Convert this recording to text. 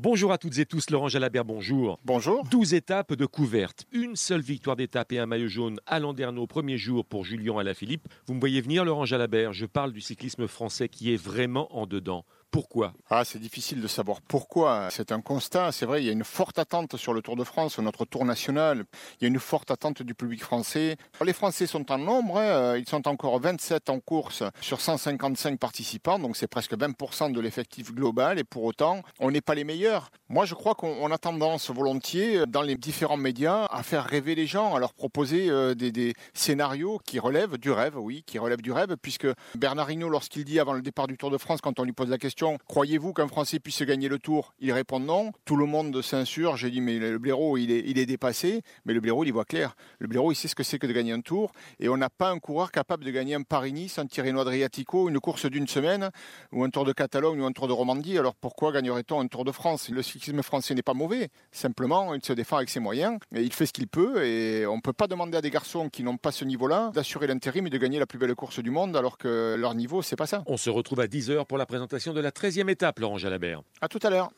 Bonjour à toutes et tous, Laurent Jalabert, bonjour. Bonjour. 12 étapes de couverte, une seule victoire d'étape et un maillot jaune à Landerneau, premier jour pour Julien Alaphilippe. Vous me voyez venir, Laurent Jalabert, je parle du cyclisme français qui est vraiment en dedans. Pourquoi Ah, c'est difficile de savoir pourquoi. C'est un constat. C'est vrai, il y a une forte attente sur le Tour de France, notre Tour national. Il y a une forte attente du public français. Les Français sont en nombre. Hein. Ils sont encore 27 en course sur 155 participants. Donc, c'est presque 20% de l'effectif global. Et pour autant, on n'est pas les meilleurs. Moi, je crois qu'on a tendance volontiers, dans les différents médias, à faire rêver les gens, à leur proposer euh, des, des scénarios qui relèvent du rêve, oui, qui relèvent du rêve, puisque Bernard Hinault, lorsqu'il dit avant le départ du Tour de France, quand on lui pose la question, croyez-vous qu'un Français puisse gagner le Tour? Il répond non. Tout le monde censure. J'ai dit, mais le blaireau, il est, dépassé. Mais le blaireau, il y voit clair. Le blaireau, il sait ce que c'est que de gagner un Tour. Et on n'a pas un coureur capable de gagner un Paris-Nice, un Tirreno Adriatico, une course d'une semaine, ou un Tour de Catalogne, ou un Tour de Romandie. Alors pourquoi gagnerait-on un Tour de France? Le cyclisme français n'est pas mauvais. Simplement, il se défend avec ses moyens. Et il fait ce qu'il peut. Et on ne peut pas demander à des garçons qui n'ont pas ce niveau-là d'assurer l'intérim et de gagner la plus belle course du monde, alors que leur niveau, c'est pas ça. On se retrouve à 10h pour la présentation de la 13e étape, Laurent Jalabert. À tout à l'heure.